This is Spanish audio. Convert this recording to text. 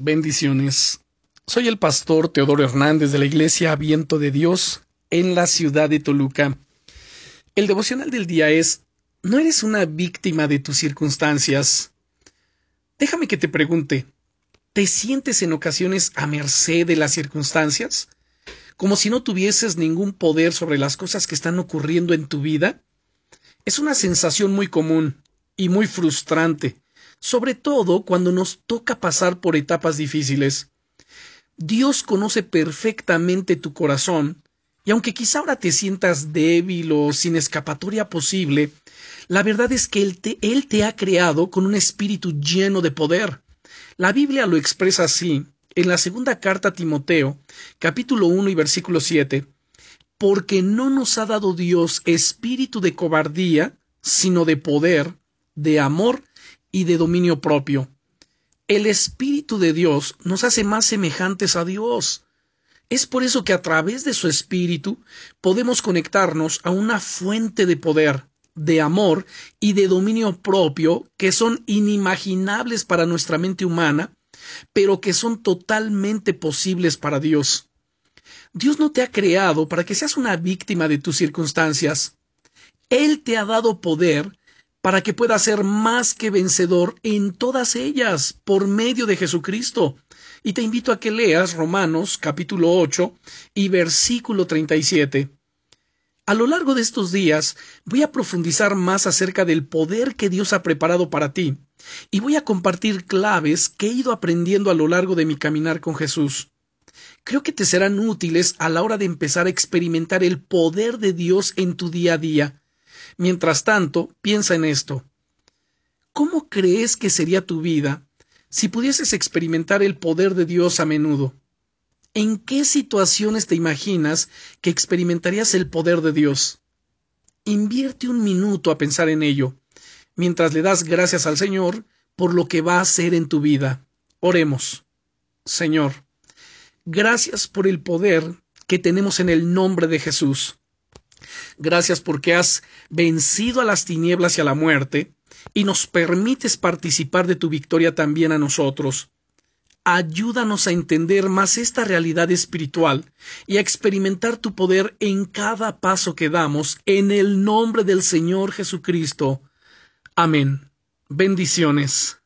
Bendiciones. Soy el pastor Teodoro Hernández de la Iglesia Viento de Dios en la ciudad de Toluca. El devocional del día es ¿No eres una víctima de tus circunstancias? Déjame que te pregunte, ¿te sientes en ocasiones a merced de las circunstancias? ¿Como si no tuvieses ningún poder sobre las cosas que están ocurriendo en tu vida? Es una sensación muy común y muy frustrante sobre todo cuando nos toca pasar por etapas difíciles. Dios conoce perfectamente tu corazón, y aunque quizá ahora te sientas débil o sin escapatoria posible, la verdad es que Él te, Él te ha creado con un espíritu lleno de poder. La Biblia lo expresa así, en la segunda carta a Timoteo, capítulo 1 y versículo 7, porque no nos ha dado Dios espíritu de cobardía, sino de poder, de amor y de dominio propio. El Espíritu de Dios nos hace más semejantes a Dios. Es por eso que a través de su Espíritu podemos conectarnos a una fuente de poder, de amor y de dominio propio que son inimaginables para nuestra mente humana, pero que son totalmente posibles para Dios. Dios no te ha creado para que seas una víctima de tus circunstancias. Él te ha dado poder para que pueda ser más que vencedor en todas ellas por medio de Jesucristo. Y te invito a que leas Romanos capítulo 8 y versículo 37. A lo largo de estos días voy a profundizar más acerca del poder que Dios ha preparado para ti y voy a compartir claves que he ido aprendiendo a lo largo de mi caminar con Jesús. Creo que te serán útiles a la hora de empezar a experimentar el poder de Dios en tu día a día Mientras tanto, piensa en esto. ¿Cómo crees que sería tu vida si pudieses experimentar el poder de Dios a menudo? ¿En qué situaciones te imaginas que experimentarías el poder de Dios? Invierte un minuto a pensar en ello, mientras le das gracias al Señor por lo que va a hacer en tu vida. Oremos. Señor, gracias por el poder que tenemos en el nombre de Jesús. Gracias porque has vencido a las tinieblas y a la muerte y nos permites participar de tu victoria también a nosotros. Ayúdanos a entender más esta realidad espiritual y a experimentar tu poder en cada paso que damos en el nombre del Señor Jesucristo. Amén. Bendiciones.